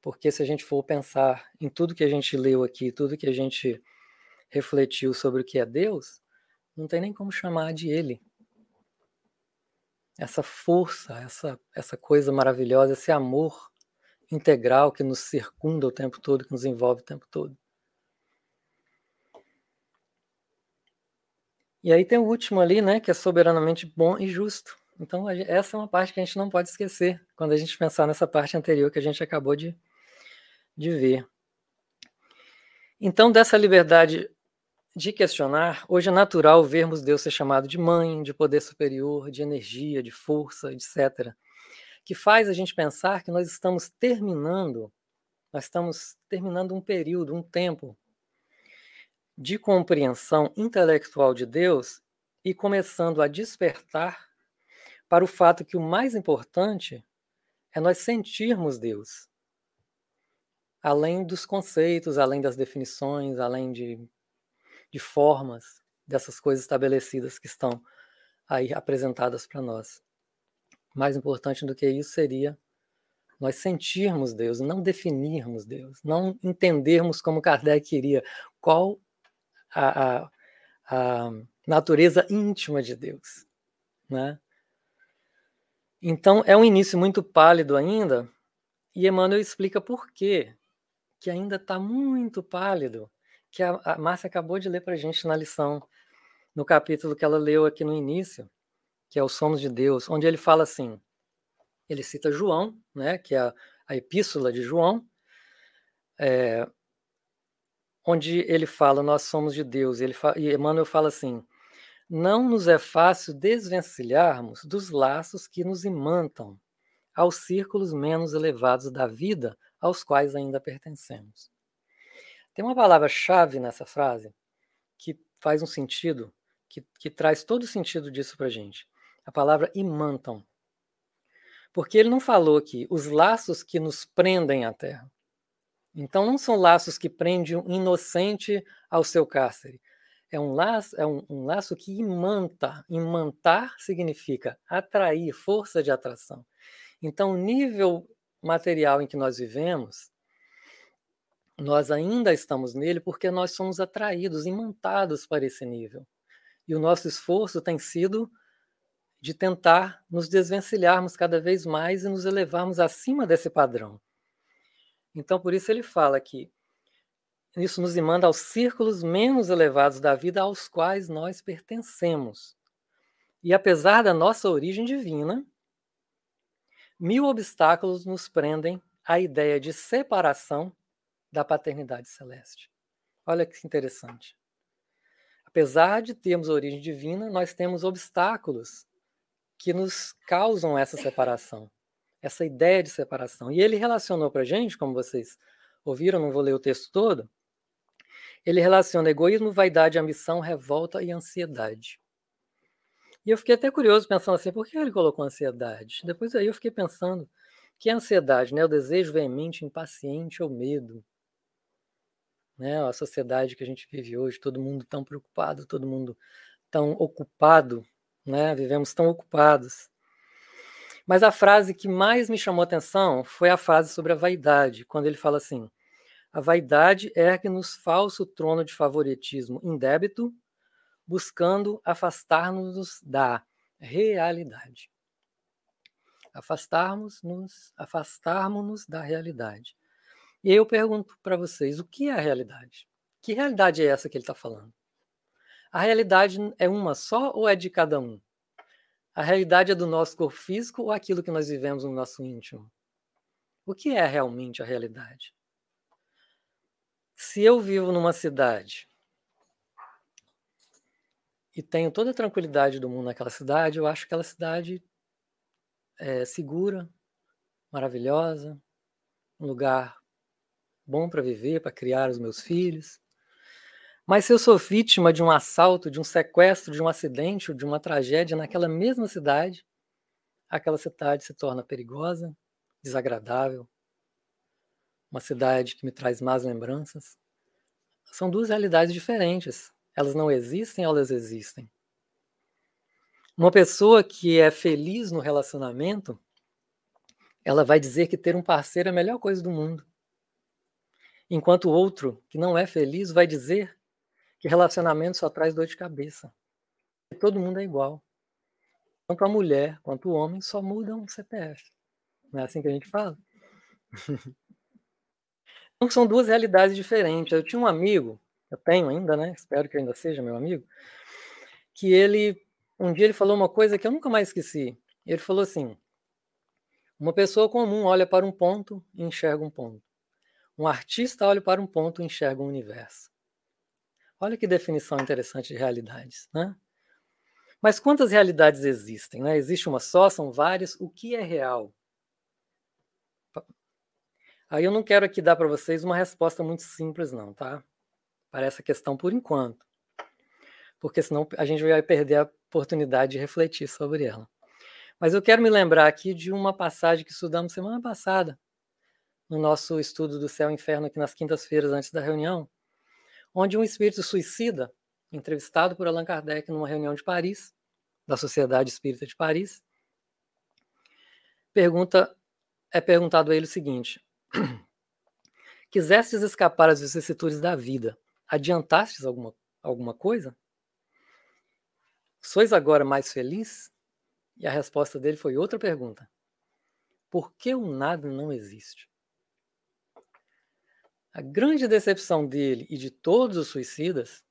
Porque se a gente for pensar em tudo que a gente leu aqui, tudo que a gente refletiu sobre o que é Deus, não tem nem como chamar de Ele. Essa força, essa, essa coisa maravilhosa, esse amor integral que nos circunda o tempo todo, que nos envolve o tempo todo. E aí tem o último ali, né, que é soberanamente bom e justo. Então, essa é uma parte que a gente não pode esquecer quando a gente pensar nessa parte anterior que a gente acabou de, de ver. Então, dessa liberdade de questionar, hoje é natural vermos Deus ser chamado de mãe, de poder superior, de energia, de força, etc. Que faz a gente pensar que nós estamos terminando, nós estamos terminando um período, um tempo de compreensão intelectual de Deus e começando a despertar para o fato que o mais importante é nós sentirmos Deus. além dos conceitos, além das definições, além de, de formas dessas coisas estabelecidas que estão aí apresentadas para nós. Mais importante do que isso seria nós sentirmos Deus, não definirmos Deus, não entendermos como Kardec queria qual a, a, a natureza íntima de Deus. Né? Então, é um início muito pálido ainda, e Emmanuel explica por quê, que ainda está muito pálido, que a, a Márcia acabou de ler para a gente na lição, no capítulo que ela leu aqui no início, que é o Somos de Deus, onde ele fala assim, ele cita João, né, que é a, a epístola de João, é, onde ele fala, nós somos de Deus, ele fa, e Emmanuel fala assim, não nos é fácil desvencilharmos dos laços que nos imantam aos círculos menos elevados da vida aos quais ainda pertencemos. Tem uma palavra-chave nessa frase que faz um sentido, que, que traz todo o sentido disso para a gente. A palavra imantam. Porque ele não falou aqui os laços que nos prendem à terra. Então não são laços que prendem um inocente ao seu cárcere. É um laço, é um, um laço que imanta. Imantar significa atrair, força de atração. Então, o nível material em que nós vivemos, nós ainda estamos nele porque nós somos atraídos, imantados para esse nível. E o nosso esforço tem sido de tentar nos desvencilharmos cada vez mais e nos elevarmos acima desse padrão. Então, por isso ele fala que isso nos manda aos círculos menos elevados da vida aos quais nós pertencemos. E apesar da nossa origem divina, mil obstáculos nos prendem à ideia de separação da paternidade celeste. Olha que interessante. Apesar de termos origem divina, nós temos obstáculos que nos causam essa separação, essa ideia de separação. E ele relacionou para a gente, como vocês ouviram, não vou ler o texto todo, ele relaciona egoísmo, vaidade, ambição, revolta e ansiedade. E eu fiquei até curioso pensando assim, por que ele colocou ansiedade? Depois aí eu fiquei pensando, que é ansiedade, né? O desejo veemente, impaciente ou medo. Né? A sociedade que a gente vive hoje, todo mundo tão preocupado, todo mundo tão ocupado né? Vivemos tão ocupados. Mas a frase que mais me chamou atenção foi a frase sobre a vaidade, quando ele fala assim: a vaidade ergue-nos falso trono de favoritismo indébito, buscando afastar-nos da realidade. Afastarmos-nos, afastarmos-nos da realidade. E eu pergunto para vocês, o que é a realidade? Que realidade é essa que ele está falando? A realidade é uma só ou é de cada um? A realidade é do nosso corpo físico ou aquilo que nós vivemos no nosso íntimo? O que é realmente a realidade? Se eu vivo numa cidade e tenho toda a tranquilidade do mundo naquela cidade, eu acho aquela cidade é, segura, maravilhosa, um lugar bom para viver, para criar os meus filhos. Mas se eu sou vítima de um assalto, de um sequestro, de um acidente de uma tragédia naquela mesma cidade, aquela cidade se torna perigosa, desagradável, uma cidade que me traz más lembranças. São duas realidades diferentes. Elas não existem, elas existem. Uma pessoa que é feliz no relacionamento, ela vai dizer que ter um parceiro é a melhor coisa do mundo. Enquanto o outro, que não é feliz, vai dizer que relacionamento só traz dor de cabeça. Todo mundo é igual. Tanto a mulher quanto o homem só mudam o CPF. Não é assim que a gente fala? então são duas realidades diferentes. Eu tinha um amigo, eu tenho ainda, né? Espero que ainda seja meu amigo, que ele um dia ele falou uma coisa que eu nunca mais esqueci. Ele falou assim: uma pessoa comum olha para um ponto e enxerga um ponto. Um artista olha para um ponto e enxerga um universo. Olha que definição interessante de realidades, né? Mas quantas realidades existem? Né? Existe uma só? São várias? O que é real? Aí eu não quero aqui dar para vocês uma resposta muito simples, não, tá? Para essa questão por enquanto. Porque senão a gente vai perder a oportunidade de refletir sobre ela. Mas eu quero me lembrar aqui de uma passagem que estudamos semana passada, no nosso estudo do céu e inferno aqui nas quintas-feiras antes da reunião, onde um espírito suicida, entrevistado por Allan Kardec numa reunião de Paris, da Sociedade Espírita de Paris, pergunta é perguntado a ele o seguinte: Quisestes escapar às vicissitudes da vida, adiantastes alguma, alguma coisa? Sois agora mais feliz? E a resposta dele foi outra pergunta: Por que o nada não existe? A grande decepção dele e de todos os suicidas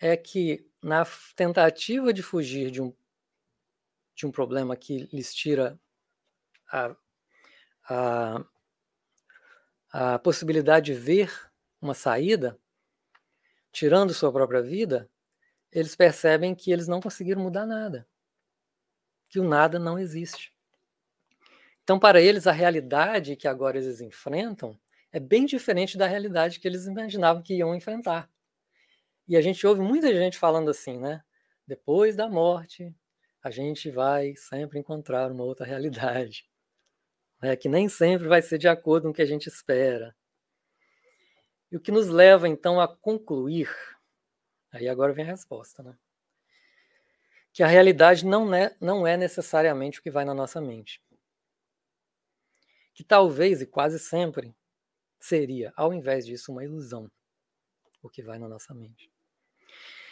é que, na tentativa de fugir de um, de um problema que lhes tira a, a, a possibilidade de ver uma saída, tirando sua própria vida, eles percebem que eles não conseguiram mudar nada, que o nada não existe. Então, para eles, a realidade que agora eles enfrentam é bem diferente da realidade que eles imaginavam que iam enfrentar. E a gente ouve muita gente falando assim, né? Depois da morte, a gente vai sempre encontrar uma outra realidade né, que nem sempre vai ser de acordo com o que a gente espera. E o que nos leva, então, a concluir, aí agora vem a resposta, né? Que a realidade não é, não é necessariamente o que vai na nossa mente. Que talvez, e quase sempre, seria, ao invés disso, uma ilusão, o que vai na nossa mente.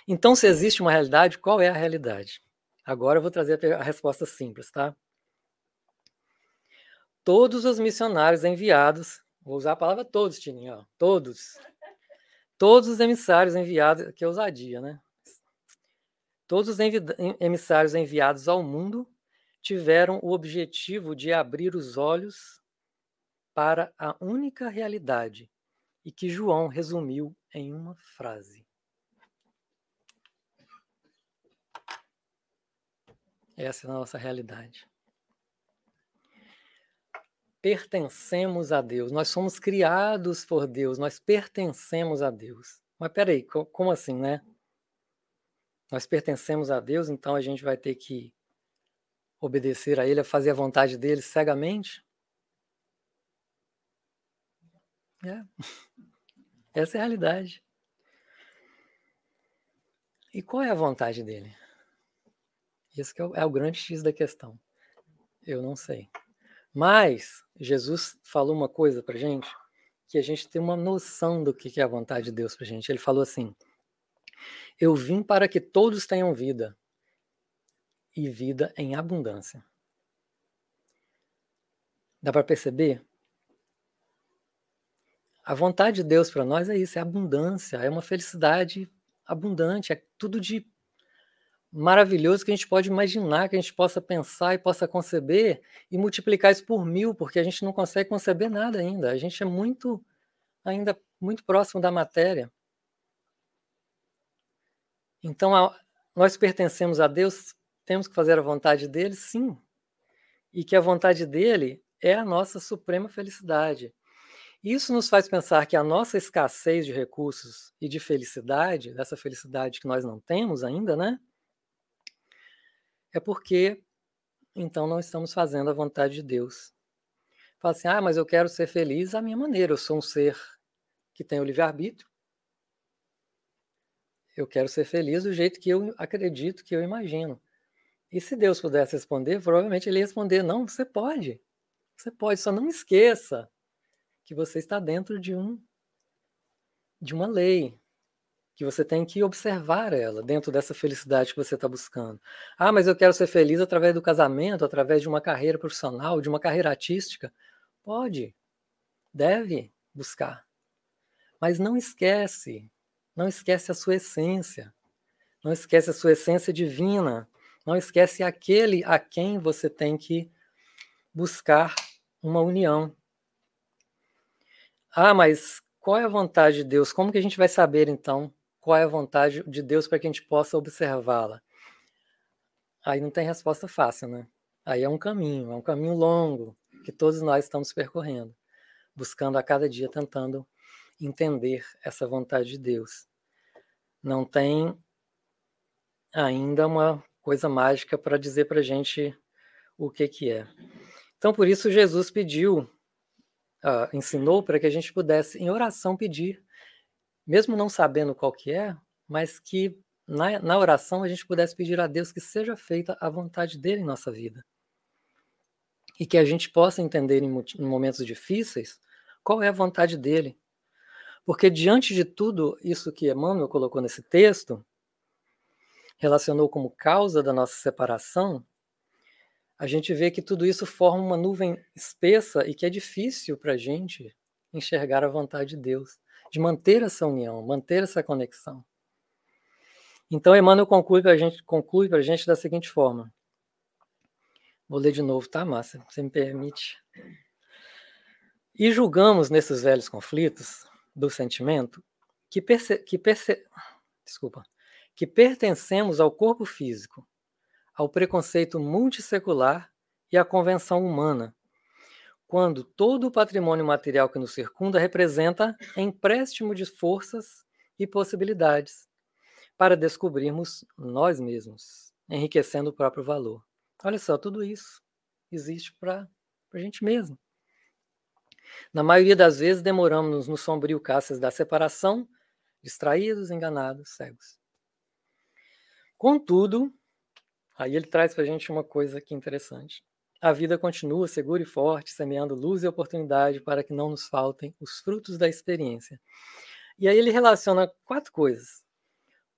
Então, se existe uma realidade, qual é a realidade? Agora eu vou trazer a resposta simples, tá? todos os missionários enviados, vou usar a palavra todos, Tininho, ó, todos. Todos os emissários enviados, que é ousadia, né? Todos os emissários enviados ao mundo tiveram o objetivo de abrir os olhos para a única realidade e que João resumiu em uma frase. Essa é a nossa realidade pertencemos a Deus, nós somos criados por Deus, nós pertencemos a Deus. Mas peraí, como assim, né? Nós pertencemos a Deus, então a gente vai ter que obedecer a Ele, a fazer a vontade dele cegamente? É. Essa é a realidade. E qual é a vontade dele? Esse é o, é o grande X da questão. Eu não sei. Mas Jesus falou uma coisa para gente que a gente tem uma noção do que é a vontade de Deus para gente. Ele falou assim: Eu vim para que todos tenham vida e vida em abundância. Dá para perceber? A vontade de Deus para nós é isso, é abundância, é uma felicidade abundante, é tudo de maravilhoso que a gente pode imaginar, que a gente possa pensar e possa conceber e multiplicar isso por mil, porque a gente não consegue conceber nada ainda. A gente é muito, ainda muito próximo da matéria. Então, a, nós pertencemos a Deus, temos que fazer a vontade dele, sim. E que a vontade dele é a nossa suprema felicidade. Isso nos faz pensar que a nossa escassez de recursos e de felicidade, dessa felicidade que nós não temos ainda, né? é porque então não estamos fazendo a vontade de Deus. Fala assim: ah, mas eu quero ser feliz à minha maneira, eu sou um ser que tem o livre-arbítrio. Eu quero ser feliz do jeito que eu acredito, que eu imagino. E se Deus pudesse responder, provavelmente ele ia responder: não, você pode. Você pode, só não esqueça que você está dentro de um de uma lei, que você tem que observar ela dentro dessa felicidade que você está buscando. Ah, mas eu quero ser feliz através do casamento, através de uma carreira profissional, de uma carreira artística. Pode, deve buscar. Mas não esquece, não esquece a sua essência. Não esquece a sua essência divina. Não esquece aquele a quem você tem que buscar uma união. Ah, mas qual é a vontade de Deus? Como que a gente vai saber então qual é a vontade de Deus para que a gente possa observá-la? Aí não tem resposta fácil, né? Aí é um caminho, é um caminho longo que todos nós estamos percorrendo, buscando a cada dia, tentando entender essa vontade de Deus. Não tem ainda uma coisa mágica para dizer para a gente o que, que é. Então, por isso, Jesus pediu uh, ensinou para que a gente pudesse, em oração, pedir, mesmo não sabendo qual que é, mas que na, na oração a gente pudesse pedir a Deus que seja feita a vontade dele em nossa vida. E que a gente possa entender em, em momentos difíceis qual é a vontade dele. Porque diante de tudo isso que Emmanuel colocou nesse texto, relacionou como causa da nossa separação, a gente vê que tudo isso forma uma nuvem espessa e que é difícil para a gente enxergar a vontade de Deus, de manter essa união, manter essa conexão. Então, Emmanuel conclui para a gente, conclui gente da seguinte forma. Vou ler de novo, tá, Márcia? Você me permite? E julgamos nesses velhos conflitos do sentimento que, perce, que perce, desculpa, que pertencemos ao corpo físico, ao preconceito multissecular e à convenção humana, quando todo o patrimônio material que nos circunda representa empréstimo de forças e possibilidades para descobrirmos nós mesmos, enriquecendo o próprio valor. Olha só, tudo isso existe para a gente mesmo. Na maioria das vezes, demoramos no sombrio cáceres da separação, distraídos, enganados, cegos. Contudo, Aí ele traz para a gente uma coisa aqui interessante. A vida continua segura e forte, semeando luz e oportunidade para que não nos faltem os frutos da experiência. E aí ele relaciona quatro coisas.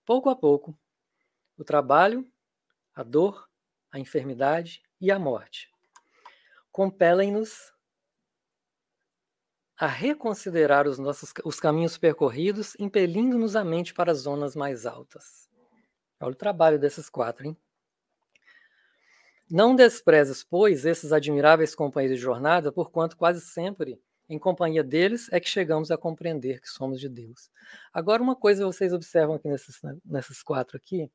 Pouco a pouco, o trabalho, a dor, a enfermidade e a morte compelem-nos a reconsiderar os nossos os caminhos percorridos, impelindo-nos a mente para as zonas mais altas. Olha o trabalho desses quatro, hein? Não desprezes, pois, esses admiráveis companheiros de jornada, porquanto quase sempre, em companhia deles, é que chegamos a compreender que somos de Deus. Agora, uma coisa vocês observam aqui nesses, nesses quatro aqui,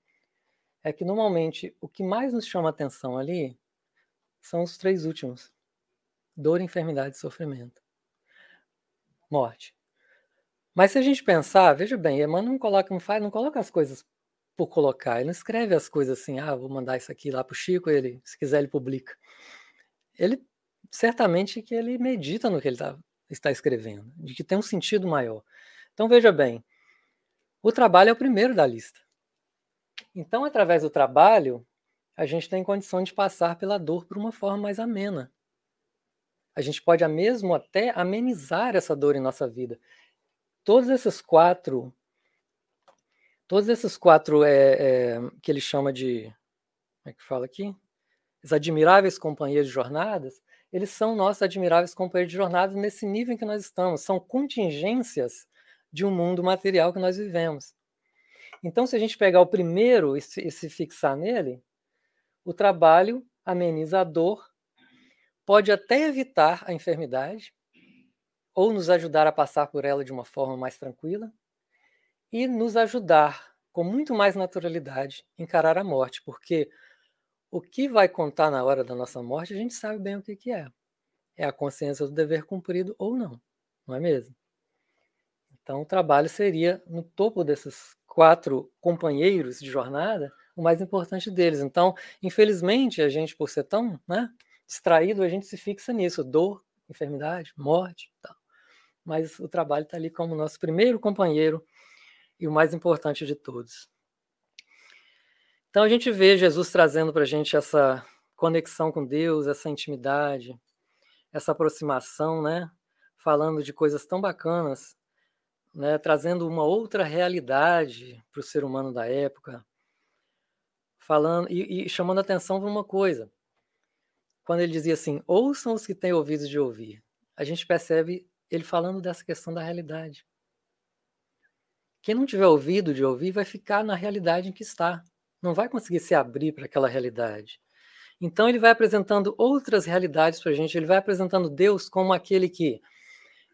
é que normalmente o que mais nos chama atenção ali são os três últimos: dor, enfermidade e sofrimento. Morte. Mas se a gente pensar, veja bem, Emmanuel não coloca, não faz, não coloca as coisas por colocar. Ele não escreve as coisas assim, ah, vou mandar isso aqui lá para o Chico, ele, se quiser, ele publica. Ele certamente que ele medita no que ele tá, está escrevendo, de que tem um sentido maior. Então veja bem, o trabalho é o primeiro da lista. Então, através do trabalho, a gente tem condição de passar pela dor por uma forma mais amena. A gente pode mesmo até amenizar essa dor em nossa vida. Todos esses quatro Todos esses quatro é, é, que ele chama de. Como é que fala aqui? Os admiráveis companheiros de jornadas, eles são nossos admiráveis companheiros de jornadas nesse nível em que nós estamos. São contingências de um mundo material que nós vivemos. Então, se a gente pegar o primeiro e se, e se fixar nele, o trabalho ameniza a dor, pode até evitar a enfermidade, ou nos ajudar a passar por ela de uma forma mais tranquila, e nos ajudar com muito mais naturalidade encarar a morte, porque o que vai contar na hora da nossa morte, a gente sabe bem o que, que é. É a consciência do dever cumprido ou não, não é mesmo? Então, o trabalho seria, no topo desses quatro companheiros de jornada, o mais importante deles. Então, infelizmente, a gente, por ser tão né, distraído, a gente se fixa nisso: dor, enfermidade, morte. Tal. Mas o trabalho está ali como nosso primeiro companheiro e o mais importante de todos. Então a gente vê Jesus trazendo para a gente essa conexão com Deus, essa intimidade, essa aproximação, né? Falando de coisas tão bacanas, né? Trazendo uma outra realidade para o ser humano da época, falando e, e chamando atenção para uma coisa. Quando ele dizia assim: ouçam os que têm ouvidos de ouvir, a gente percebe ele falando dessa questão da realidade. Quem não tiver ouvido de ouvir vai ficar na realidade em que está. Não vai conseguir se abrir para aquela realidade. Então ele vai apresentando outras realidades para a gente. Ele vai apresentando Deus como aquele que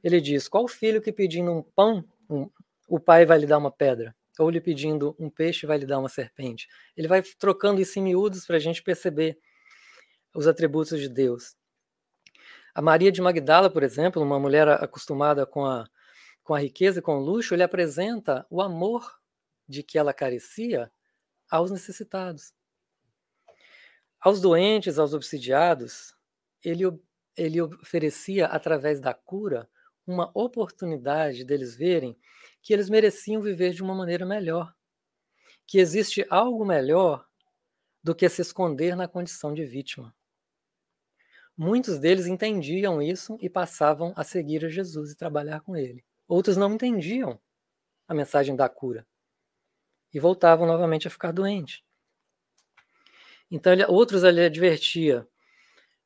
ele diz: qual filho que pedindo um pão, um, o pai vai lhe dar uma pedra? Ou lhe pedindo um peixe vai lhe dar uma serpente? Ele vai trocando isso em miúdos para a gente perceber os atributos de Deus. A Maria de Magdala, por exemplo, uma mulher acostumada com a com a riqueza e com o luxo, ele apresenta o amor de que ela carecia aos necessitados. Aos doentes, aos obsidiados, ele, ele oferecia, através da cura, uma oportunidade deles verem que eles mereciam viver de uma maneira melhor, que existe algo melhor do que se esconder na condição de vítima. Muitos deles entendiam isso e passavam a seguir a Jesus e trabalhar com ele. Outros não entendiam a mensagem da cura e voltavam novamente a ficar doentes. Então, ele, outros ele advertia: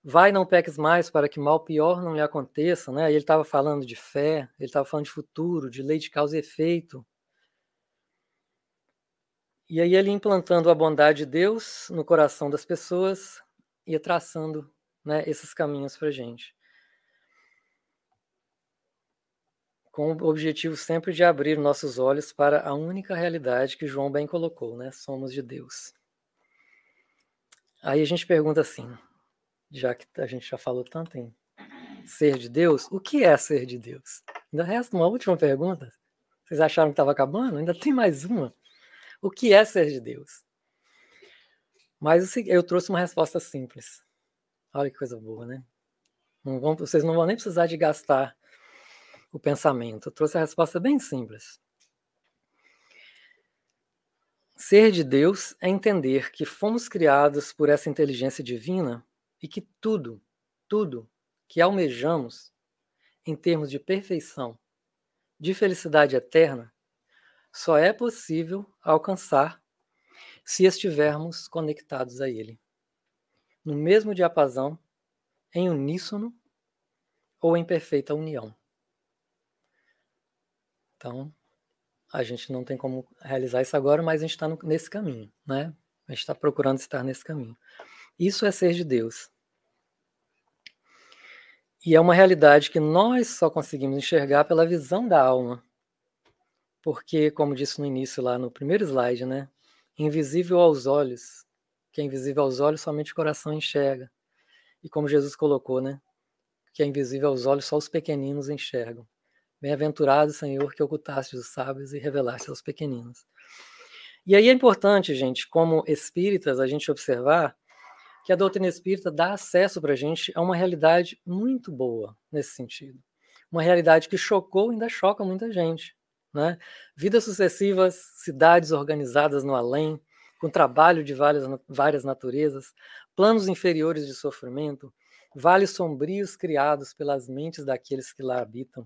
vai, não peques mais, para que mal pior não lhe aconteça. Né? ele estava falando de fé, ele estava falando de futuro, de lei de causa e efeito. E aí ele implantando a bondade de Deus no coração das pessoas e traçando né, esses caminhos para gente. Com o objetivo sempre de abrir nossos olhos para a única realidade que João bem colocou, né? Somos de Deus. Aí a gente pergunta assim, já que a gente já falou tanto em ser de Deus, o que é ser de Deus? Ainda resta uma última pergunta. Vocês acharam que estava acabando? Ainda tem mais uma. O que é ser de Deus? Mas eu trouxe uma resposta simples. Olha que coisa boa, né? Não vão, vocês não vão nem precisar de gastar o pensamento. Eu trouxe a resposta bem simples. Ser de Deus é entender que fomos criados por essa inteligência divina e que tudo, tudo que almejamos em termos de perfeição, de felicidade eterna, só é possível alcançar se estivermos conectados a Ele, no mesmo diapasão, em uníssono ou em perfeita união. Então, a gente não tem como realizar isso agora, mas a gente está nesse caminho, né? A gente está procurando estar nesse caminho. Isso é ser de Deus. E é uma realidade que nós só conseguimos enxergar pela visão da alma. Porque, como disse no início, lá no primeiro slide, né? Invisível aos olhos. Que é invisível aos olhos, somente o coração enxerga. E como Jesus colocou, né? Que é invisível aos olhos, só os pequeninos enxergam. Bem-aventurado, Senhor, que ocultaste os sábios e revelaste aos pequeninos. E aí é importante, gente, como espíritas, a gente observar que a doutrina espírita dá acesso para a gente a uma realidade muito boa nesse sentido. Uma realidade que chocou e ainda choca muita gente. Né? Vidas sucessivas, cidades organizadas no além, com trabalho de várias, várias naturezas, planos inferiores de sofrimento, vales sombrios criados pelas mentes daqueles que lá habitam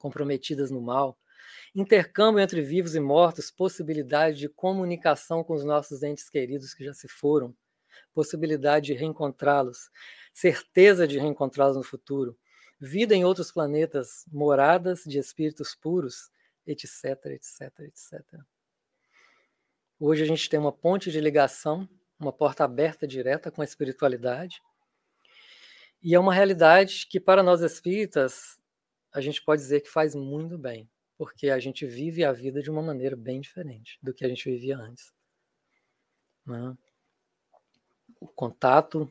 comprometidas no mal, intercâmbio entre vivos e mortos, possibilidade de comunicação com os nossos entes queridos que já se foram, possibilidade de reencontrá-los, certeza de reencontrá-los no futuro, vida em outros planetas, moradas de espíritos puros, etc, etc, etc. Hoje a gente tem uma ponte de ligação, uma porta aberta direta com a espiritualidade. E é uma realidade que, para nós espíritas, a gente pode dizer que faz muito bem, porque a gente vive a vida de uma maneira bem diferente do que a gente vivia antes. Né? O contato,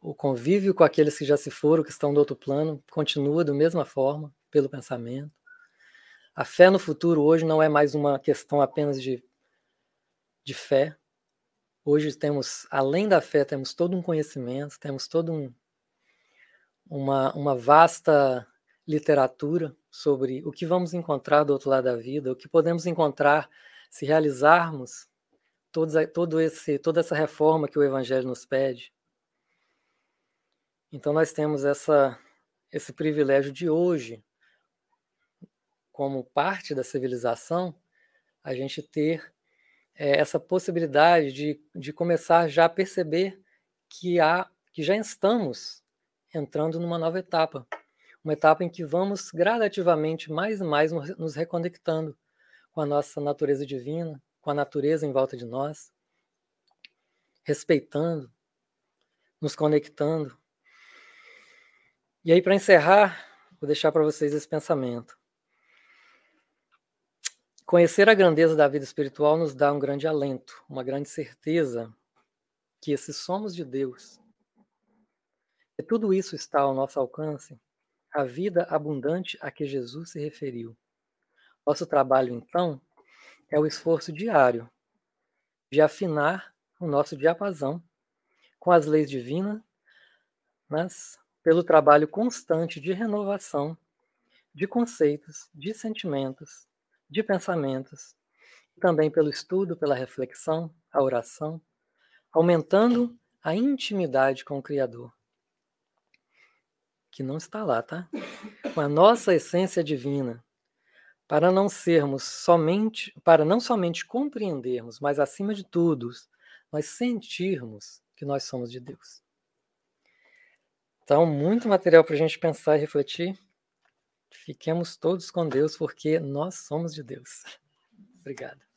o convívio com aqueles que já se foram, que estão do outro plano, continua da mesma forma, pelo pensamento. A fé no futuro hoje não é mais uma questão apenas de, de fé. Hoje temos, além da fé, temos todo um conhecimento, temos todo um, uma, uma vasta literatura sobre o que vamos encontrar do outro lado da vida, o que podemos encontrar se realizarmos todo esse, toda essa reforma que o Evangelho nos pede. Então nós temos essa, esse privilégio de hoje, como parte da civilização, a gente ter é, essa possibilidade de, de começar já a perceber que há que já estamos entrando numa nova etapa uma etapa em que vamos gradativamente mais e mais nos reconectando com a nossa natureza divina, com a natureza em volta de nós, respeitando, nos conectando. E aí, para encerrar, vou deixar para vocês esse pensamento. Conhecer a grandeza da vida espiritual nos dá um grande alento, uma grande certeza que se somos de Deus, e tudo isso está ao nosso alcance, a vida abundante a que Jesus se referiu. Nosso trabalho, então, é o esforço diário de afinar o nosso diapasão com as leis divinas, mas pelo trabalho constante de renovação de conceitos, de sentimentos, de pensamentos, também pelo estudo, pela reflexão, a oração, aumentando a intimidade com o Criador, que não está lá, tá? Com a nossa essência divina, para não sermos somente, para não somente compreendermos, mas acima de tudo, nós sentirmos que nós somos de Deus. Então, muito material para a gente pensar e refletir. Fiquemos todos com Deus, porque nós somos de Deus. Obrigado.